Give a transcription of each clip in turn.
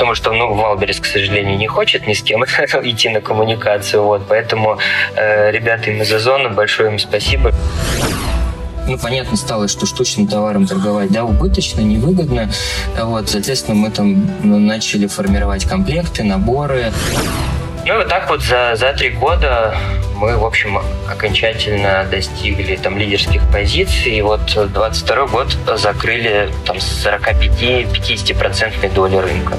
потому что, ну, Wildberries, к сожалению, не хочет ни с кем идти на коммуникацию, вот, поэтому э, ребята из Озона, большое им спасибо ну, понятно стало, что штучным товаром торговать, да, убыточно, невыгодно. Вот, соответственно, мы там ну, начали формировать комплекты, наборы. Ну, вот так вот за, за три года мы, в общем, окончательно достигли там лидерских позиций. И вот 22 год закрыли там с 45-50% доли рынка.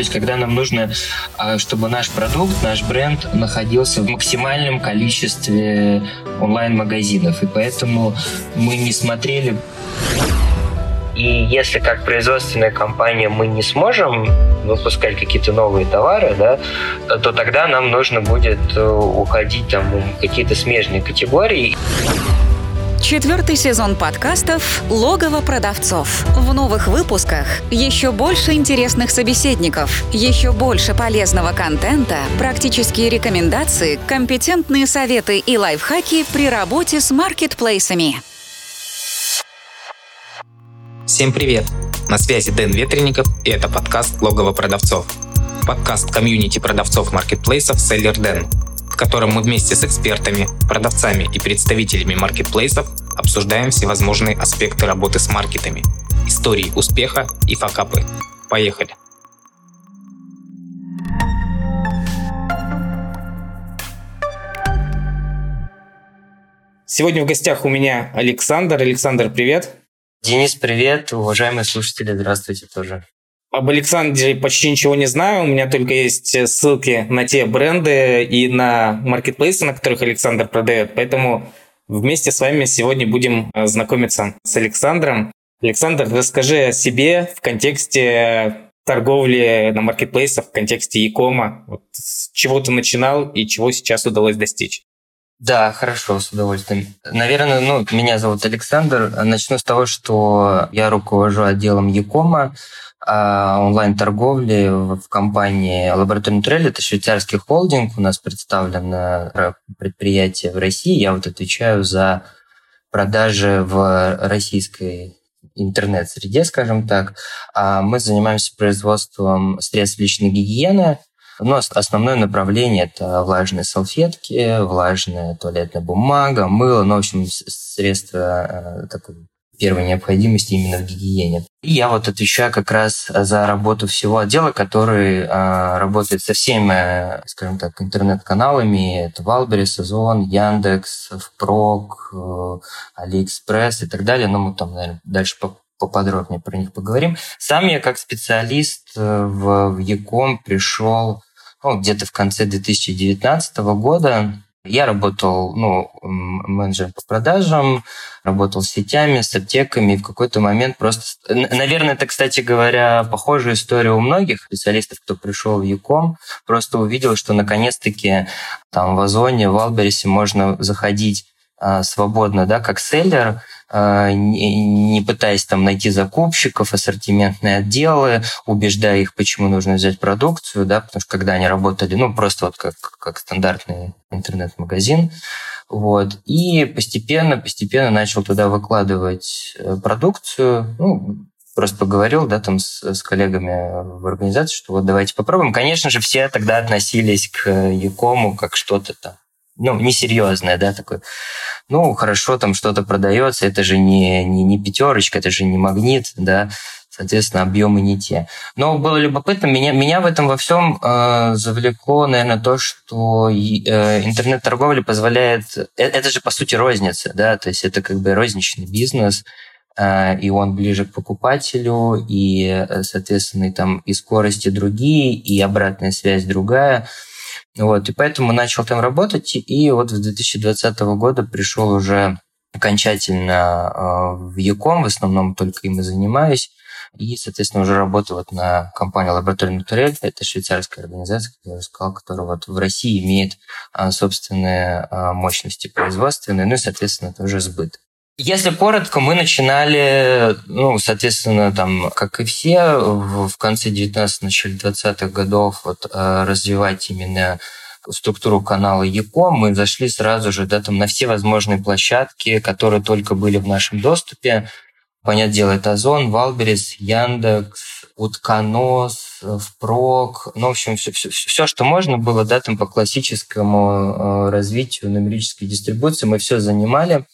То есть, когда нам нужно, а, чтобы наш продукт, наш бренд находился в максимальном количестве онлайн-магазинов. И поэтому мы не смотрели и если как производственная компания мы не сможем выпускать какие-то новые товары, да, то тогда нам нужно будет э, уходить там, в какие-то смежные категории. Четвертый сезон подкастов «Логово продавцов». В новых выпусках еще больше интересных собеседников, еще больше полезного контента, практические рекомендации, компетентные советы и лайфхаки при работе с маркетплейсами. Всем привет! На связи Дэн Ветренников и это подкаст «Логово продавцов». Подкаст комьюнити продавцов маркетплейсов «Селлер Дэн», в котором мы вместе с экспертами, продавцами и представителями маркетплейсов обсуждаем всевозможные аспекты работы с маркетами, истории успеха и факапы. Поехали! Сегодня в гостях у меня Александр. Александр, привет. Денис, привет. Уважаемые слушатели, здравствуйте тоже. Об Александре почти ничего не знаю. У меня только есть ссылки на те бренды и на маркетплейсы, на которых Александр продает. Поэтому вместе с вами сегодня будем э, знакомиться с Александром. Александр, расскажи о себе в контексте торговли на маркетплейсах, в контексте e-кома. Вот с чего ты начинал и чего сейчас удалось достичь? Да, хорошо, с удовольствием. Наверное, ну, меня зовут Александр. Начну с того, что я руковожу отделом Якома онлайн-торговли в компании Лабораторный Трель. Это швейцарский холдинг. У нас представлено предприятие в России. Я вот отвечаю за продажи в российской интернет-среде, скажем так. А мы занимаемся производством средств личной гигиены – но основное направление – это влажные салфетки, влажная туалетная бумага, мыло, ну, в общем, средства э, такой первой необходимости именно в гигиене. И я вот отвечаю как раз за работу всего отдела, который а, работает со всеми, скажем так, интернет-каналами. Это Wildberries, Озон, Яндекс, Впрок, э, Алиэкспресс и так далее. Но мы там, наверное, дальше поподробнее про них поговорим. Сам я как специалист э, в, в e-com пришел ну, где-то в конце 2019 года. Я работал ну, менеджером по продажам, работал с сетями, с аптеками, и в какой-то момент просто... Наверное, это, кстати говоря, похожая история у многих специалистов, кто пришел в e-com, просто увидел, что наконец-таки там в Озоне, в Албересе можно заходить а, свободно, да, как селлер, не пытаясь там найти закупщиков, ассортиментные отделы, убеждая их, почему нужно взять продукцию, да, потому что когда они работали, ну, просто вот как, как стандартный интернет-магазин, вот, и постепенно, постепенно начал туда выкладывать э, продукцию, ну, просто поговорил, да, там с, с коллегами в организации, что вот давайте попробуем. Конечно же, все тогда относились к Якому как что-то там ну, несерьезное, да, такое. Ну, хорошо, там что-то продается, это же не, не, не пятерочка, это же не магнит, да, соответственно, объемы не те. Но было любопытно, меня, меня в этом во всем э, завлекло, наверное, то, что э, интернет-торговля позволяет... Э, это же, по сути, розница, да, то есть это как бы розничный бизнес, э, и он ближе к покупателю, и, э, соответственно, и там и скорости другие, и обратная связь другая – вот, и поэтому начал там работать, и вот с 2020 года пришел уже окончательно а, в Яком, в основном только им и занимаюсь. И, соответственно, уже работаю вот на компании Лаборатория Натурель. Это швейцарская организация, как я уже сказал, которая вот в России имеет а, собственные а, мощности производственные, ну и, соответственно, тоже сбыт. Если коротко, мы начинали, ну, соответственно, там, как и все, в, конце 19 начале 20-х годов вот, э, развивать именно структуру канала e-com, мы зашли сразу же да, там, на все возможные площадки, которые только были в нашем доступе. Понятное дело, это Озон, Wildberries, Яндекс, Утконос, Впрок, ну, в общем, все, все, все, что можно было, да, там по классическому э, развитию нумерической дистрибуции мы все занимали,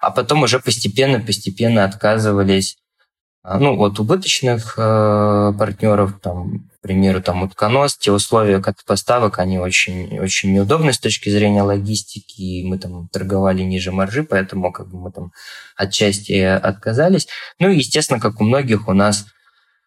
а потом уже постепенно-постепенно отказывались а, ну, от убыточных э, партнеров, там, к примеру, там, Утконос, те условия как поставок, они очень, очень неудобны с точки зрения логистики, и мы там торговали ниже маржи, поэтому как бы мы там отчасти отказались. Ну, и, естественно, как у многих, у нас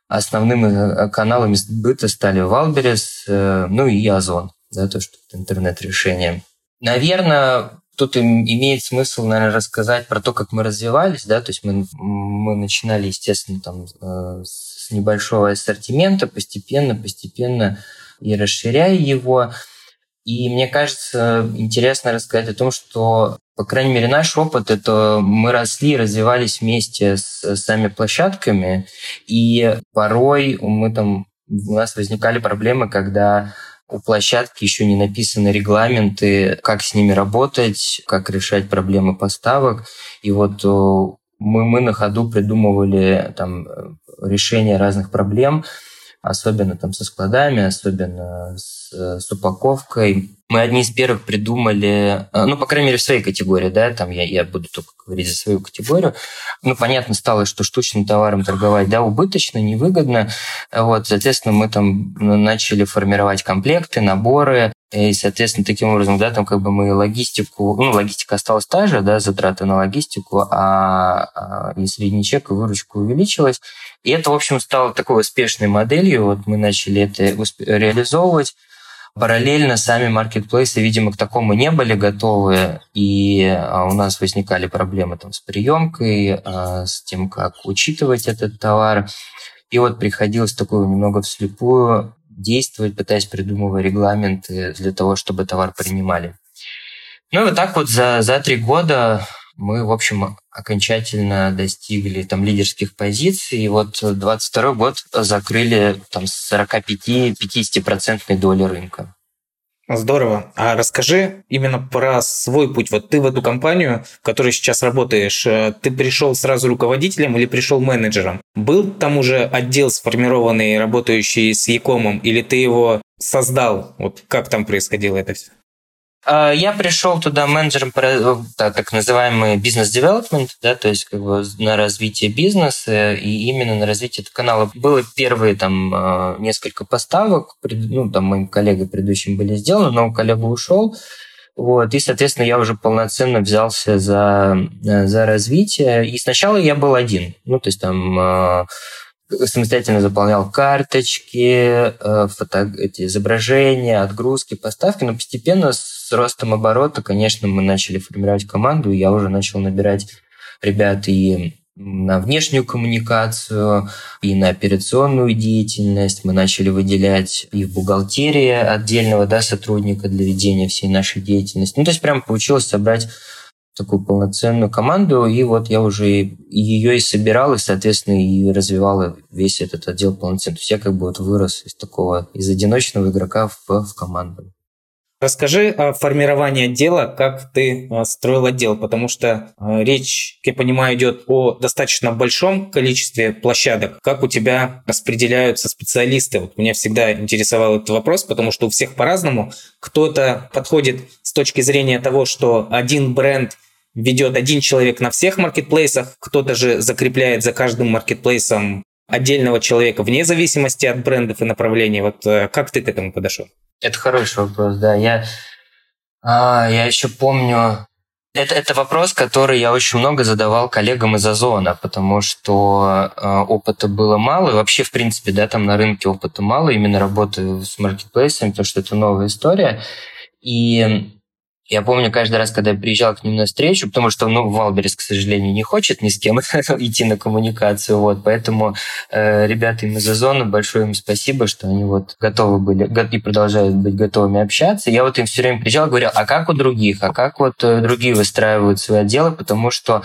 основными э, каналами сбыта стали Wildberries, э, ну и Озон, да, то, что интернет-решение. Наверное, тут имеет смысл, наверное, рассказать про то, как мы развивались, да, то есть мы, мы начинали, естественно, там э, с небольшого ассортимента, постепенно, постепенно и расширяя его. И мне кажется, интересно рассказать о том, что, по крайней мере, наш опыт – это мы росли, развивались вместе с сами площадками, и порой мы там, у нас возникали проблемы, когда у площадки еще не написаны регламенты, как с ними работать, как решать проблемы поставок. И вот э, мы, мы на ходу придумывали там, э, решение разных проблем, особенно там со складами, особенно с, э, с упаковкой. Мы одни из первых придумали, э, ну, по крайней мере, в своей категории, да, там я, я буду только говорить за свою категорию. Ну, понятно стало, что штучным товаром торговать, да, убыточно, невыгодно. Вот, соответственно, мы там начали формировать комплекты, наборы, и, соответственно, таким образом, да, там как бы мы логистику, ну, логистика осталась та же, да, затраты на логистику, а, а и средний чек, и выручка увеличилась. И это, в общем, стало такой успешной моделью. Вот мы начали это реализовывать. Параллельно сами маркетплейсы, видимо, к такому не были готовы, и а, у нас возникали проблемы там, с приемкой, а, с тем, как учитывать этот товар. И вот приходилось такое немного вслепую действовать, пытаясь придумывать регламенты для того, чтобы товар принимали. Ну и вот так вот за, за три года мы, в общем, окончательно достигли там лидерских позиций. И вот 22 год закрыли там с 45-50% доли рынка. Здорово. А расскажи именно про свой путь. Вот ты в эту компанию, в которой сейчас работаешь, э, ты пришел сразу руководителем или пришел менеджером? Был там уже отдел сформированный, работающий с Якомом, или ты его создал? Вот как там происходило это все? А, я пришел туда менеджером так называемый бизнес-девелопмент, да, то есть как бы на развитие бизнеса и именно на развитие этого канала. Было первые там а, несколько поставок, ну, там моим коллегой предыдущим были сделаны, но коллега ушел, вот, и, соответственно, я уже полноценно взялся за, за развитие. И сначала я был один. Ну, то есть там а, самостоятельно заполнял карточки, э, фото, эти изображения, отгрузки, поставки, но постепенно с ростом оборота, конечно, мы начали формировать команду, и я уже начал набирать ребят и на внешнюю коммуникацию, и на операционную деятельность. Мы начали выделять и в бухгалтерии отдельного да, сотрудника для ведения всей нашей деятельности. Ну, то есть прям получилось собрать такую полноценную команду, и вот я уже ее и собирал, и, соответственно, и развивал весь этот отдел полноценно. То есть я как бы вот вырос из такого, из одиночного игрока в, в команду. Расскажи о формировании отдела, как ты а, строил отдел, потому что а, речь, я понимаю, идет о достаточно большом количестве площадок. Как у тебя распределяются специалисты? Вот меня всегда интересовал этот вопрос, потому что у всех по-разному. Кто-то подходит с точки зрения того, что один бренд ведет один человек на всех маркетплейсах, кто-то же закрепляет за каждым маркетплейсом отдельного человека вне зависимости от брендов и направлений. Вот э, как ты к этому подошел? Это хороший вопрос, да. Я, а, я еще помню, это, это вопрос, который я очень много задавал коллегам из Озона, потому что э, опыта было мало, и вообще, в принципе, да, там на рынке опыта мало, именно работы с маркетплейсами, потому что это новая история. И я помню каждый раз, когда я приезжал к ним на встречу, потому что, ну, Wildberries, к сожалению, не хочет ни с кем идти на коммуникацию, вот, поэтому э, ребята из Озона, большое им спасибо, что они вот готовы были и продолжают быть готовыми общаться. Я вот им все время приезжал, говорил, а как у других, а как вот э, другие выстраивают свои отделы, потому что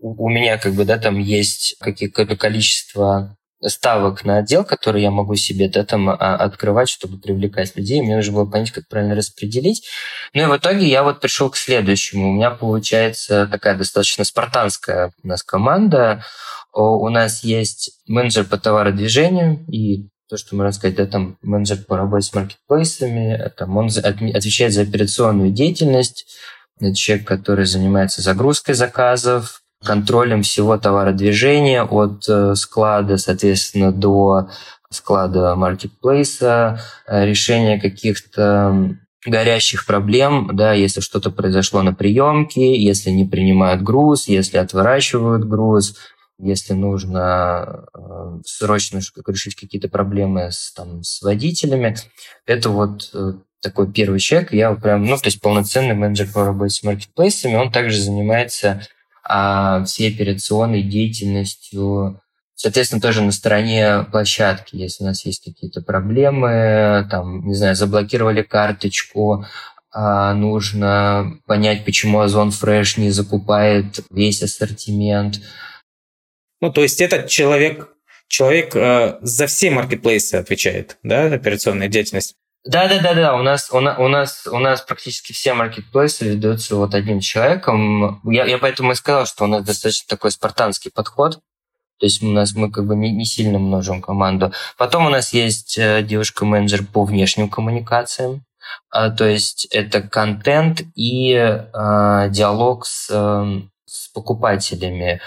у меня как бы, да, там есть какое-то количество ставок на отдел, который я могу себе да, там, открывать, чтобы привлекать людей. Мне нужно было понять, как правильно распределить. Ну и в итоге я вот пришел к следующему. У меня получается такая достаточно спартанская у нас команда. У нас есть менеджер по товародвижению и то, что можно сказать, да, там менеджер по работе с маркетплейсами, там он отвечает за операционную деятельность, человек, который занимается загрузкой заказов, контролем всего товародвижения от э, склада, соответственно, до склада маркетплейса, э, решение каких-то горящих проблем, да, если что-то произошло на приемке, если не принимают груз, если отворачивают груз, если нужно э, срочно решить какие-то проблемы с, там, с водителями. Это вот э, такой первый человек. Я прям, ну, то есть полноценный менеджер по работе с маркетплейсами. Он также занимается а, всей операционной деятельностью Соответственно, тоже на стороне площадки, если у нас есть какие-то проблемы, там, не знаю, заблокировали карточку, а нужно понять, почему Озон Fresh не закупает весь ассортимент. Ну, то есть этот человек, человек э, за все маркетплейсы отвечает, да, операционная деятельность? Да, да, да, да. У нас, у, у нас, у нас практически все маркетплейсы ведутся вот одним человеком. Я, я поэтому и сказал, что у нас достаточно такой спартанский подход. То есть у нас мы как бы не, не сильно множим команду. Потом у нас есть э, девушка-менеджер по внешним коммуникациям. А, то есть это контент и а, диалог с, э, с покупателями.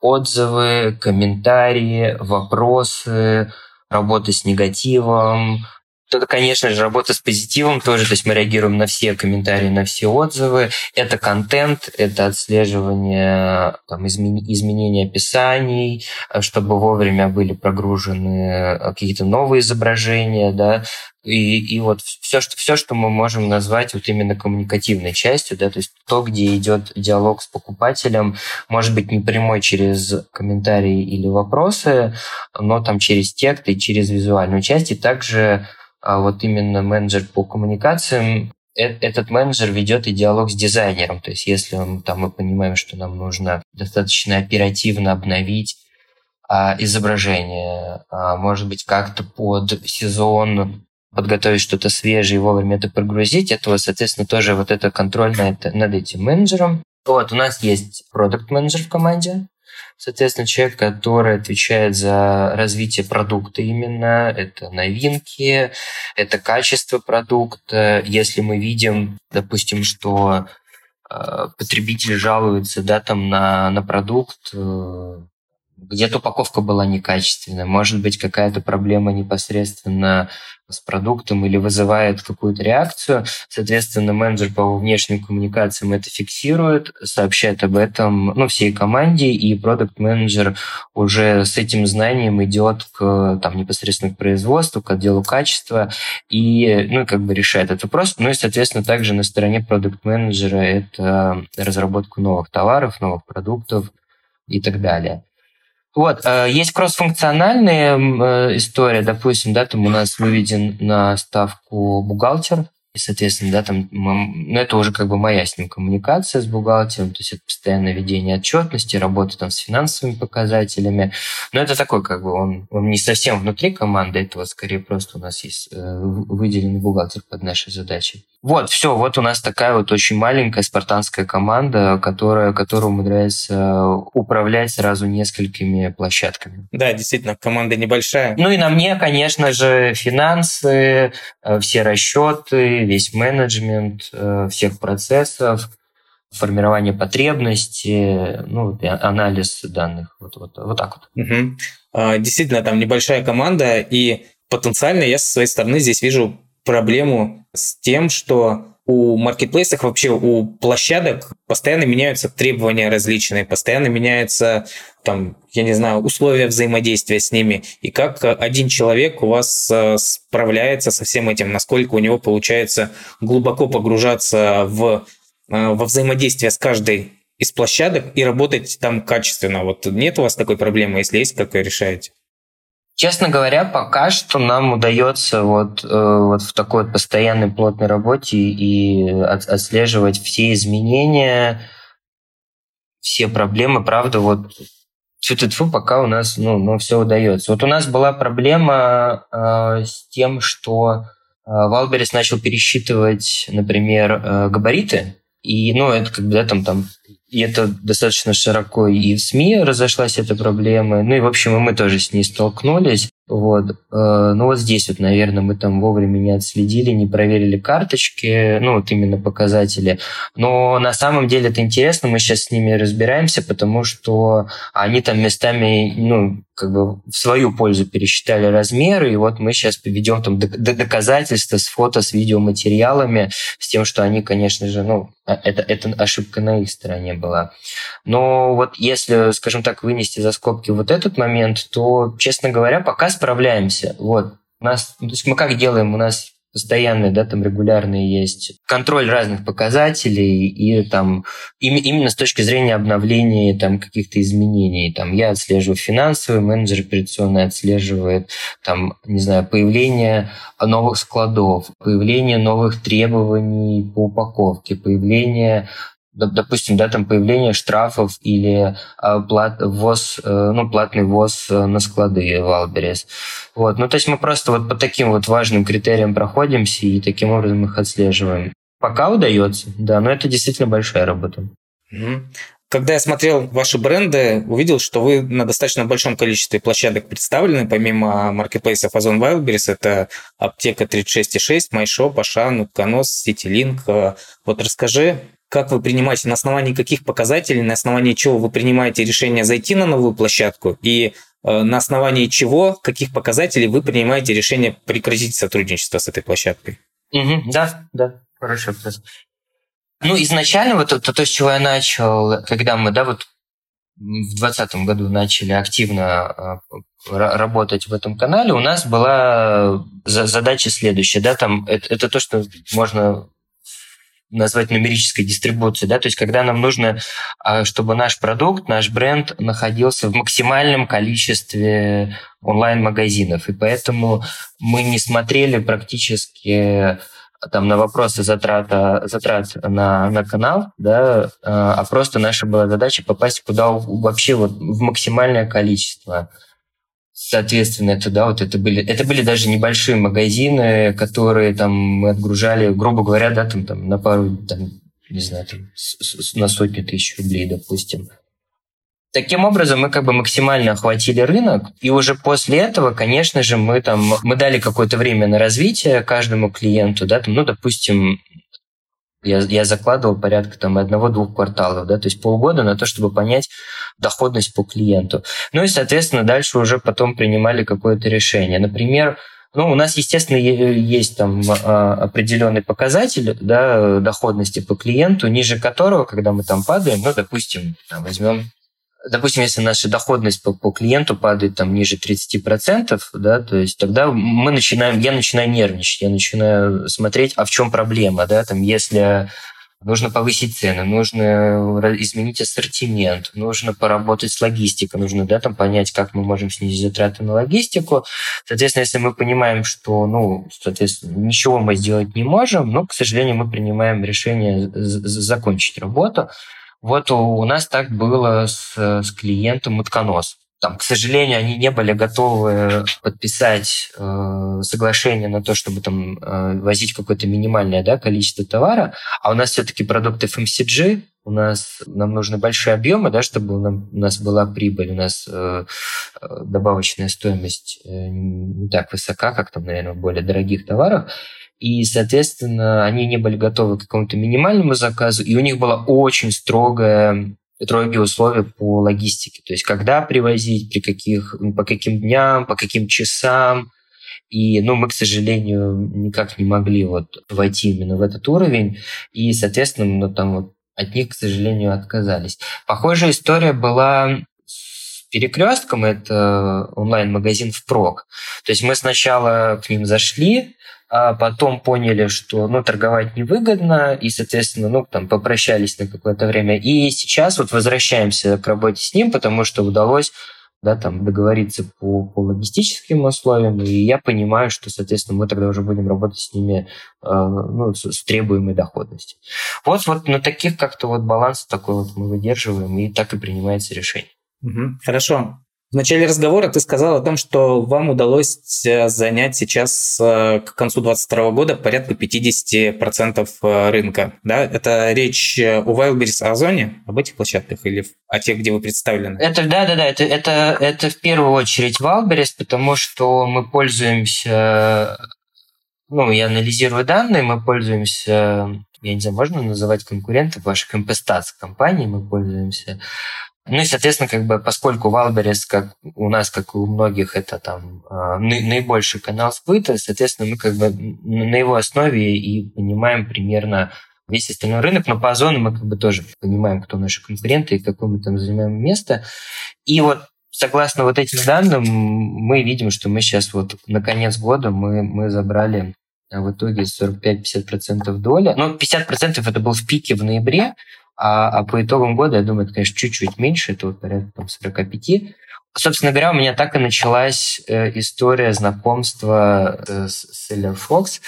Отзывы, комментарии, вопросы, работа с негативом, это, конечно же, работа с позитивом тоже, то есть мы реагируем на все комментарии, на все отзывы. Это контент, это отслеживание там, измен... изменения описаний, э, чтобы вовремя были прогружены э, какие-то новые изображения, да, и, и вот все что, все, что мы можем назвать вот именно коммуникативной частью, да, то есть то, где идет диалог с покупателем, может быть, не прямой через комментарии или вопросы, но там через текст и через визуальную часть, и также а вот именно менеджер по коммуникациям, э, этот менеджер ведет и диалог с дизайнером. То есть если он, там, мы понимаем, что нам нужно достаточно оперативно обновить а, изображение, а, может быть, как-то под сезон подготовить что-то свежее и вовремя это прогрузить, это, соответственно, тоже вот это контроль над, над этим менеджером. Вот, у нас есть продукт менеджер в команде, Соответственно, человек, который отвечает за развитие продукта именно, это новинки, это качество продукта. Если мы видим, допустим, что э, потребитель жалуется да, там на, на продукт, э, где-то упаковка была некачественная, может быть, какая-то проблема непосредственно с продуктом или вызывает какую-то реакцию. Соответственно, менеджер по внешним коммуникациям это фиксирует, сообщает об этом ну, всей команде, и продукт-менеджер уже с этим знанием идет к, там, непосредственно к производству, к отделу качества и ну, как бы решает этот вопрос. Ну и, соответственно, также на стороне продукт-менеджера это разработка новых товаров, новых продуктов и так далее. Вот, э, есть кроссфункциональная э, история, допустим, да, там у нас выведен на ставку бухгалтер, и, соответственно, да, там, ну, это уже как бы моя с ним коммуникация с бухгалтером, то есть это постоянное ведение отчетности, работа там с финансовыми показателями. Но это такой, как бы, он, он не совсем внутри команды, это вот скорее просто у нас есть э, выделенный бухгалтер под нашей задачей. Вот, все, вот у нас такая вот очень маленькая спартанская команда, которая, которая умудряется управлять сразу несколькими площадками. Да, действительно, команда небольшая. Ну и на мне, конечно же, финансы, э, все расчеты, весь менеджмент э, всех процессов, формирование потребностей, ну, анализ данных. Вот, вот, вот так вот. Угу. Действительно, там небольшая команда, и потенциально я со своей стороны здесь вижу проблему с тем, что у маркетплейсов, вообще у площадок постоянно меняются требования различные, постоянно меняются, там, я не знаю, условия взаимодействия с ними. И как один человек у вас э, справляется со всем этим, насколько у него получается глубоко погружаться в, э, во взаимодействие с каждой из площадок и работать там качественно. Вот нет у вас такой проблемы, если есть, как вы решаете? Честно говоря, пока что нам удается вот, э, вот в такой вот постоянной плотной работе и от, отслеживать все изменения, все проблемы, правда, вот тьфу пока у нас ну, ну, все удается. Вот у нас была проблема э, с тем, что э, Wildberries начал пересчитывать, например, э, габариты, и, ну, это как бы, да, там, там и это достаточно широко и в СМИ разошлась эта проблема. Ну и, в общем, и мы тоже с ней столкнулись. Вот. Э, ну вот здесь вот, наверное, мы там вовремя не отследили, не проверили карточки, ну вот именно показатели. Но на самом деле это интересно, мы сейчас с ними разбираемся, потому что они там местами, ну, как бы в свою пользу пересчитали размеры, и вот мы сейчас поведем там доказательства с фото, с видеоматериалами, с тем, что они, конечно же, ну, а, это, это ошибка на их стороне была. Но вот если, скажем так, вынести за скобки вот этот момент, то, честно говоря, пока справляемся. Вот. У нас, то есть мы как делаем? У нас постоянные, да, там регулярные есть контроль разных показателей и там именно с точки зрения обновления там каких-то изменений. Там я отслеживаю финансовый, менеджер операционный отслеживает там, не знаю, появление новых складов, появление новых требований по упаковке, появление допустим, да, там появление штрафов или а, плат, ввоз, э, ну, платный ввоз э, на склады в Алберес. Вот. Ну, то есть мы просто вот по таким вот важным критериям проходимся и таким образом их отслеживаем. Пока удается, да, но это действительно большая работа. Когда я смотрел ваши бренды, увидел, что вы на достаточно большом количестве площадок представлены, помимо маркетплейсов Озон Wildberries, это Аптека 36.6, MyShop, Ашан, Утконос, CityLink. Вот расскажи, как вы принимаете, на основании каких показателей, на основании чего вы принимаете решение зайти на новую площадку и э, на основании чего, каких показателей вы принимаете решение прекратить сотрудничество с этой площадкой? Угу, да, да, вопрос. Ну, изначально вот то, то, с чего я начал, когда мы, да, вот в 2020 году начали активно э, работать в этом канале, у нас была задача следующая, да, там это, это то, что можно назвать нумерической дистрибуцией, да, то есть когда нам нужно, а, чтобы наш продукт, наш бренд находился в максимальном количестве онлайн-магазинов, и поэтому мы не смотрели практически там на вопросы затрата, затрат на, на канал, да, а, а просто наша была задача попасть куда вообще вот в максимальное количество. Соответственно, это, да, вот это были, это были даже небольшие магазины, которые там мы отгружали, грубо говоря, да, там, там на пару, там, не знаю, там, с, с, на сотни тысяч рублей, допустим. Таким образом, мы как бы максимально охватили рынок, и уже после этого, конечно же, мы там, мы дали какое-то время на развитие каждому клиенту, да, там, ну, допустим, я, я закладывал порядка там одного-двух кварталов, да, то есть полгода на то, чтобы понять доходность по клиенту. Ну и, соответственно, дальше уже потом принимали какое-то решение. Например, ну, у нас, естественно, есть там а, определенный показатель да, доходности по клиенту, ниже которого, когда мы там падаем, ну, допустим, там, возьмем допустим, если наша доходность по, по клиенту падает там ниже 30%, да, то есть тогда мы начинаем, я начинаю нервничать, я начинаю смотреть, а в чем проблема, да, там, если нужно повысить цены, нужно изменить ассортимент, нужно поработать с логистикой, нужно, да, там понять, как мы можем снизить затраты на логистику. Соответственно, если мы понимаем, что, ну, соответственно, ничего мы сделать не можем, но, к сожалению, мы принимаем решение закончить работу. Вот у нас так было с, с клиентом утконос. Там, к сожалению, они не были готовы подписать э, соглашение на то, чтобы там э, возить какое-то минимальное да, количество товара, а у нас все-таки продукт FMCG, у нас нам нужны большие объемы, да, чтобы у, нам, у нас была прибыль, у нас э, э добавочная стоимость э, не так высока, как там, наверное, в более дорогих товарах. И, соответственно, они не были готовы к какому-то минимальному заказу, и у них была очень строгая строгие условия по логистике. То есть, когда привозить, при каких, по каким дням, по каким часам. И, ну, мы, к сожалению, никак не могли вот войти именно в этот уровень. И, соответственно, ну, там вот от них, к сожалению, отказались. Похожая история была с перекрестком, это онлайн-магазин впрок. То есть мы сначала к ним зашли, а потом поняли, что ну, торговать невыгодно, и, соответственно, ну, там, попрощались на какое-то время. И сейчас вот возвращаемся к работе с ним, потому что удалось да, там, договориться по, по логистическим условиям, и я понимаю, что, соответственно, мы тогда уже будем работать с ними э, ну, с, с требуемой доходностью. Вот, вот на таких как-то вот баланс такой вот мы выдерживаем, и так и принимается решение. Угу, хорошо. В начале разговора ты сказал о том, что вам удалось э, занять сейчас э, к концу 2022 года порядка 50% э, рынка. Да? Это речь о Wildberries Озоне, об этих площадках или о тех, где вы представлены? Это, да, да, да, это, это, это в первую очередь Wildberries, потому что мы пользуемся ну, я анализирую данные, мы пользуемся, я не знаю, можно называть конкурентов ваших MPStats компаний, мы пользуемся ну и, соответственно, как бы, поскольку Wildberries, как у нас, как и у многих, это там а, наибольший канал сбыта, соответственно, мы как бы на его основе и понимаем примерно весь остальной рынок, но по Озону мы как бы тоже понимаем, кто наши конкуренты и какое мы там занимаем место. И вот согласно вот этим данным, мы видим, что мы сейчас вот на конец года мы, мы забрали а, в итоге 45-50% доли. Ну, 50% это был в пике в ноябре, а, а по итогам года, я думаю, это, конечно, чуть-чуть меньше, это вот порядка там, 45. Собственно говоря, у меня так и началась э, история знакомства э, с Seller Fox.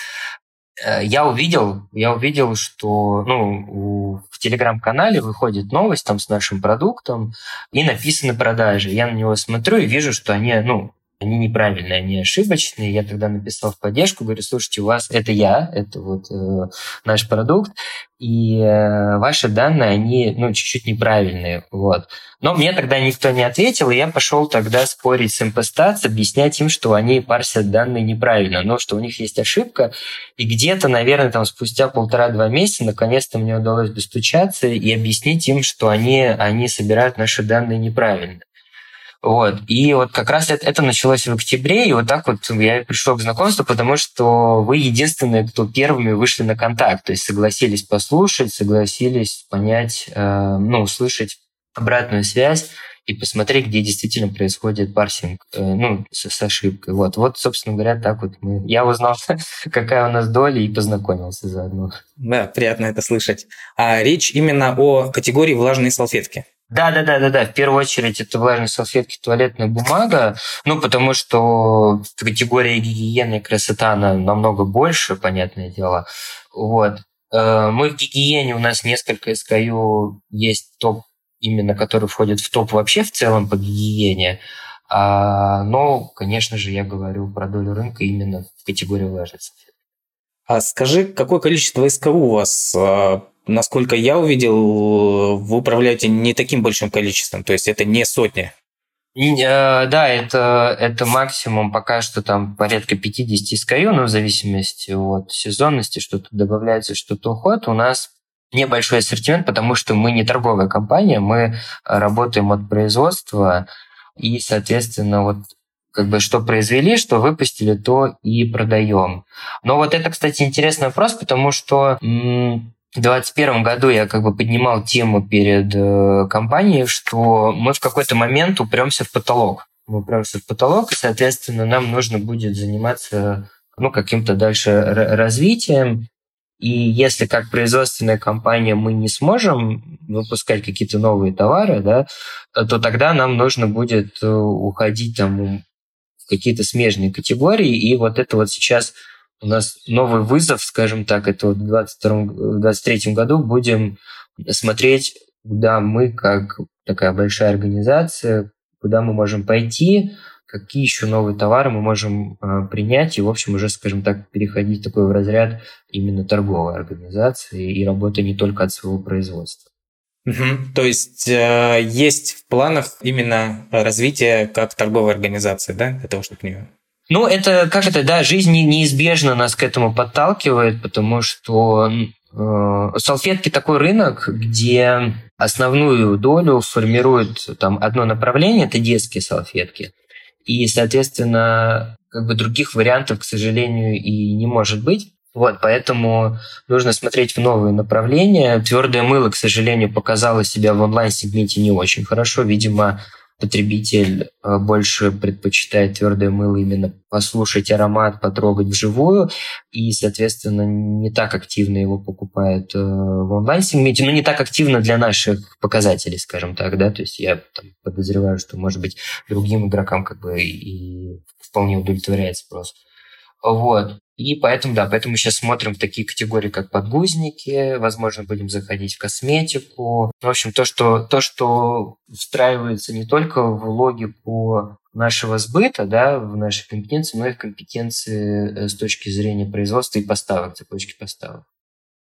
Э, я увидел, я увидел, что ну, у, в телеграм-канале выходит новость там с нашим продуктом и написаны продажи. Я на него смотрю и вижу, что они, ну, они неправильные, они ошибочные. Я тогда написал в поддержку, говорю, слушайте, у вас это я, это вот э, наш продукт, и э, ваши данные, они, ну, чуть-чуть неправильные, вот. Но мне тогда никто не ответил, и я пошел тогда спорить с MPStats, объяснять им, что они парсят данные неправильно, но что у них есть ошибка, и где-то, наверное, там спустя полтора-два месяца наконец-то мне удалось достучаться и объяснить им, что они, они собирают наши данные неправильно. Вот. И вот как раз это, это началось в октябре, и вот так вот я пришел к знакомству, потому что вы единственные, кто первыми вышли на контакт, то есть согласились послушать, согласились понять, э, ну, услышать обратную связь и посмотреть, где действительно происходит парсинг, э, ну, с, с ошибкой. Вот, вот, собственно говоря, так вот мы... Я узнал, какая у нас доля, и познакомился заодно. Да, приятно это слышать. А речь именно о категории влажные салфетки. Да, да, да, да, да. В первую очередь это влажные салфетки, туалетная бумага. Ну, потому что категория гигиены и красота она намного больше, понятное дело. Вот. Э, мы в гигиене, у нас несколько SKU есть топ, именно который входит в топ вообще в целом по гигиене. А, но, конечно же, я говорю про долю рынка именно в категории влажных салфеток. А скажи, какое количество СКУ у вас а, насколько я увидел, вы управляете не таким большим количеством, то есть это не сотни. Э, да, это, это максимум пока что там порядка 50 SKU, но в зависимости от сезонности что-то добавляется, что-то уходит. У нас небольшой ассортимент, потому что мы не торговая компания, мы работаем от производства, и, соответственно, вот как бы что произвели, что выпустили, то и продаем. Но вот это, кстати, интересный вопрос, потому что в 2021 году я как бы поднимал тему перед э, компанией, что мы в какой-то момент упремся в потолок. Мы упремся в потолок, и, соответственно, нам нужно будет заниматься ну, каким-то дальше развитием. И если как производственная компания мы не сможем выпускать какие-то новые товары, да, то тогда нам нужно будет э, уходить там в какие-то смежные категории. И вот это вот сейчас у нас новый вызов, скажем так, это вот в 2023 году будем смотреть, куда мы, как такая большая организация, куда мы можем пойти, какие еще новые товары мы можем э, принять и, в общем, уже, скажем так, переходить такой в разряд именно торговой организации и работы не только от своего производства. Угу. То есть э, есть в планах именно развитие как торговой организации, да, для того, чтобы не ну, это, как это, да, жизнь неизбежно нас к этому подталкивает, потому что э, салфетки такой рынок, где основную долю формирует там одно направление, это детские салфетки. И, соответственно, как бы других вариантов, к сожалению, и не может быть. Вот, поэтому нужно смотреть в новые направления. Твердое мыло, к сожалению, показало себя в онлайн-сегменте не очень хорошо. Видимо, потребитель э, больше предпочитает твердое мыло именно послушать аромат, потрогать вживую, и, соответственно, не так активно его покупает э, в онлайн-сегменте, но не так активно для наших показателей, скажем так, да, то есть я там, подозреваю, что, может быть, другим игрокам как бы и вполне удовлетворяет спрос. Вот. И поэтому, да, поэтому сейчас смотрим такие категории, как подгузники, возможно, будем заходить в косметику. В общем, то, что, то, что встраивается не только в логику нашего сбыта, да, в наши компетенции, но и в компетенции э, с точки зрения производства и поставок, цепочки поставок.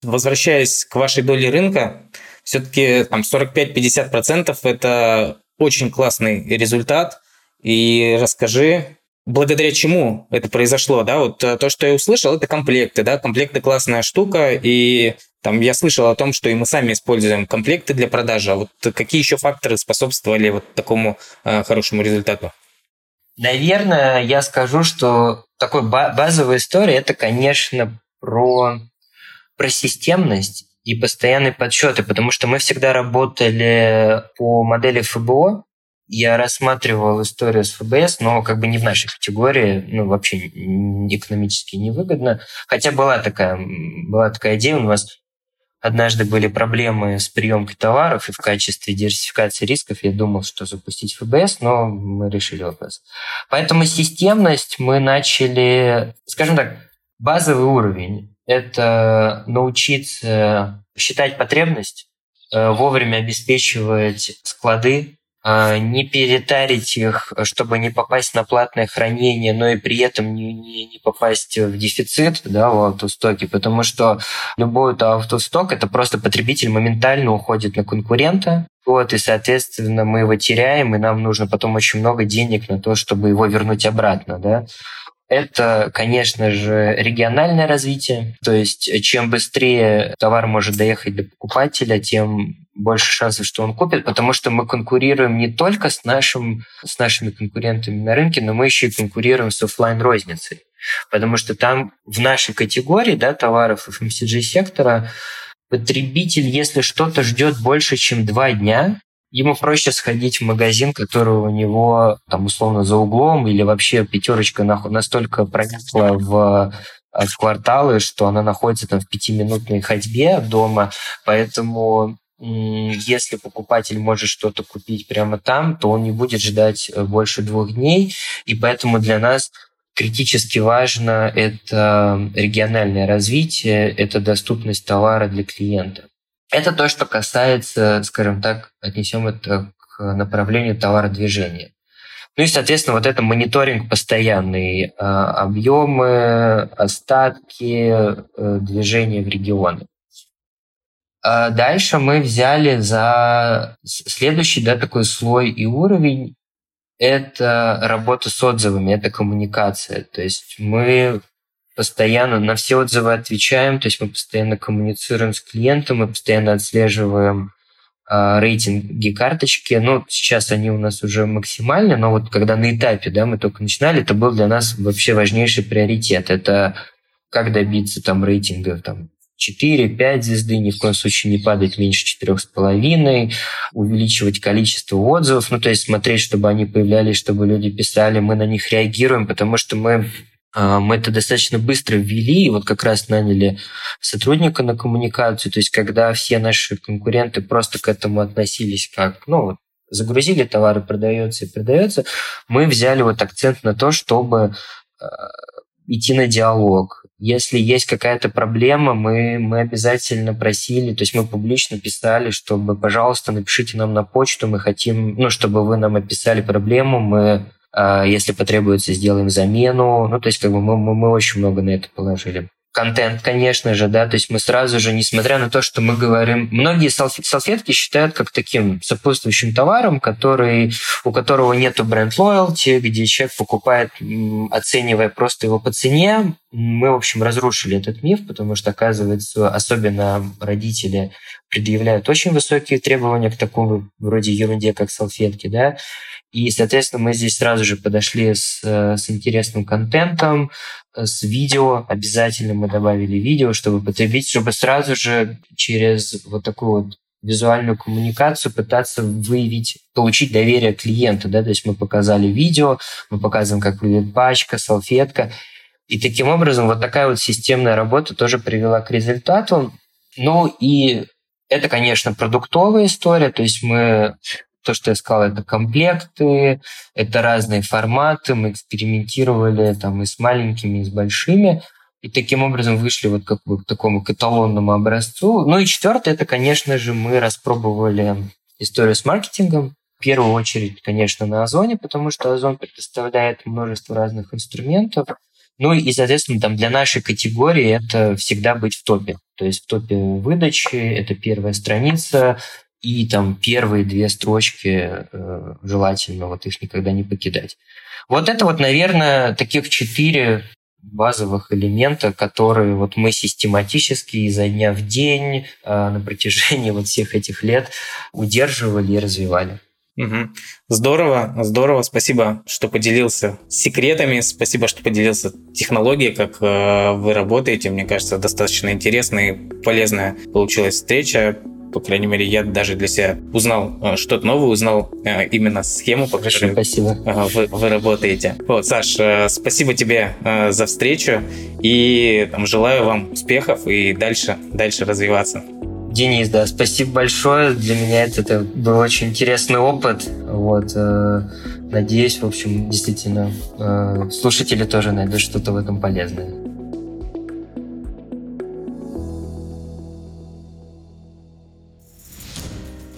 Возвращаясь к вашей доле рынка, все-таки там 45-50% это очень классный результат. И расскажи, благодаря чему это произошло, да, вот э, то, что я услышал, это комплекты, да, комплекты классная штука, и там я слышал о том, что и мы сами используем комплекты для продажи, а вот какие еще факторы способствовали вот такому э, хорошему результату? Наверное, я скажу, что такой базовая история – это, конечно, про, про системность и постоянные подсчеты, потому что мы всегда работали по модели ФБО, я рассматривал историю с ФБС, но как бы не в нашей категории, ну, вообще экономически невыгодно. Хотя была такая, была такая идея, у нас однажды были проблемы с приемкой товаров, и в качестве диверсификации рисков я думал, что запустить ФБС, но мы решили вопрос. Поэтому системность мы начали, скажем так, базовый уровень. Это научиться считать потребность, э, вовремя обеспечивать склады не перетарить их, чтобы не попасть на платное хранение, но и при этом не, не, не попасть в дефицит да, в автостоке, потому что любой автосток, это просто потребитель моментально уходит на конкурента, вот, и, соответственно, мы его теряем, и нам нужно потом очень много денег на то, чтобы его вернуть обратно. Да? Это, конечно же, региональное развитие. То есть чем быстрее товар может доехать до покупателя, тем больше шансов, что он купит, потому что мы конкурируем не только с, нашим, с нашими конкурентами на рынке, но мы еще и конкурируем с офлайн розницей. Потому что там в нашей категории да, товаров FMCG-сектора потребитель, если что-то ждет больше, чем два дня, ему проще сходить в магазин, который у него там условно за углом, или вообще пятерочка настолько проникла в в кварталы, что она находится там в пятиминутной ходьбе от дома, поэтому если покупатель может что-то купить прямо там, то он не будет ждать э, больше двух дней, и поэтому для нас критически важно это региональное развитие, это доступность товара для клиента. Это то, что касается, скажем так, отнесем это к направлению товародвижения. Ну и, соответственно, вот это мониторинг постоянный, э, объемы, остатки, э, движения в регионы. А дальше мы взяли за следующий да, такой слой и уровень это работа с отзывами, это коммуникация. То есть мы постоянно на все отзывы отвечаем, то есть мы постоянно коммуницируем с клиентом, мы постоянно отслеживаем э, рейтинги карточки. Ну, сейчас они у нас уже максимальны, но вот когда на этапе, да, мы только начинали, это был для нас вообще важнейший приоритет. Это как добиться там рейтинга там 4-5 звезды, ни в коем случае не падать меньше 4,5, увеличивать количество отзывов, ну, то есть смотреть, чтобы они появлялись, чтобы люди писали, мы на них реагируем, потому что мы а, мы это достаточно быстро ввели, и вот как раз наняли сотрудника на коммуникацию, то есть когда все наши конкуренты просто к этому относились как, ну, вот, загрузили товары, продается и продается, мы взяли вот акцент на то, чтобы а, идти на диалог. Если есть какая-то проблема, мы, мы обязательно просили, то есть мы публично писали, чтобы, пожалуйста, напишите нам на почту, мы хотим, ну, чтобы вы нам описали проблему, мы а, если потребуется, сделаем замену. Ну, то есть, как бы мы, мы, мы очень много на это положили контент, конечно же, да, то есть мы сразу же, несмотря на то, что мы говорим, многие салфетки считают как таким сопутствующим товаром, который, у которого нету бренд лоялти, где человек покупает, оценивая просто его по цене. Мы, в общем, разрушили этот миф, потому что, оказывается, особенно родители предъявляют очень высокие требования к такому вроде ерунде, как салфетки, да, и, соответственно, мы здесь сразу же подошли с, э, с интересным контентом, э, с видео. Обязательно мы добавили видео, чтобы потребить, чтобы сразу же через вот такую вот визуальную коммуникацию пытаться выявить, получить доверие клиента. Да? То есть мы показали видео, мы показываем, как выглядит пачка, салфетка. И таким образом вот такая вот системная работа тоже привела к результату. Ну и это, конечно, продуктовая история, то есть мы то, что я сказал, это комплекты, это разные форматы, мы экспериментировали там и с маленькими, и с большими. И таким образом вышли вот как бы к такому каталонному образцу. Ну и четвертое, это, конечно же, мы распробовали историю с маркетингом. В первую очередь, конечно, на Озоне, потому что Озон предоставляет множество разных инструментов. Ну и, соответственно, там для нашей категории это всегда быть в топе. То есть в топе выдачи, это первая страница, и там первые две строчки э, желательно вот их никогда не покидать. Вот это вот, наверное, таких четыре базовых элемента, которые вот мы систематически изо дня в день э, на протяжении вот всех этих лет удерживали и развивали. Угу. Здорово, здорово. Спасибо, что поделился секретами. Спасибо, что поделился технологией, как э, вы работаете. Мне кажется, достаточно интересная и полезная получилась встреча по крайней мере, я даже для себя узнал э, что-то новое, узнал э, именно схему, по которой спасибо. Вы, вы работаете. Вот, Саш, э, спасибо тебе за встречу и там, желаю вам успехов и дальше, дальше развиваться. Денис, да, спасибо большое. Для меня это, это был очень интересный опыт. Вот, э, надеюсь, в общем, действительно, э, слушатели тоже найдут что-то в этом полезное.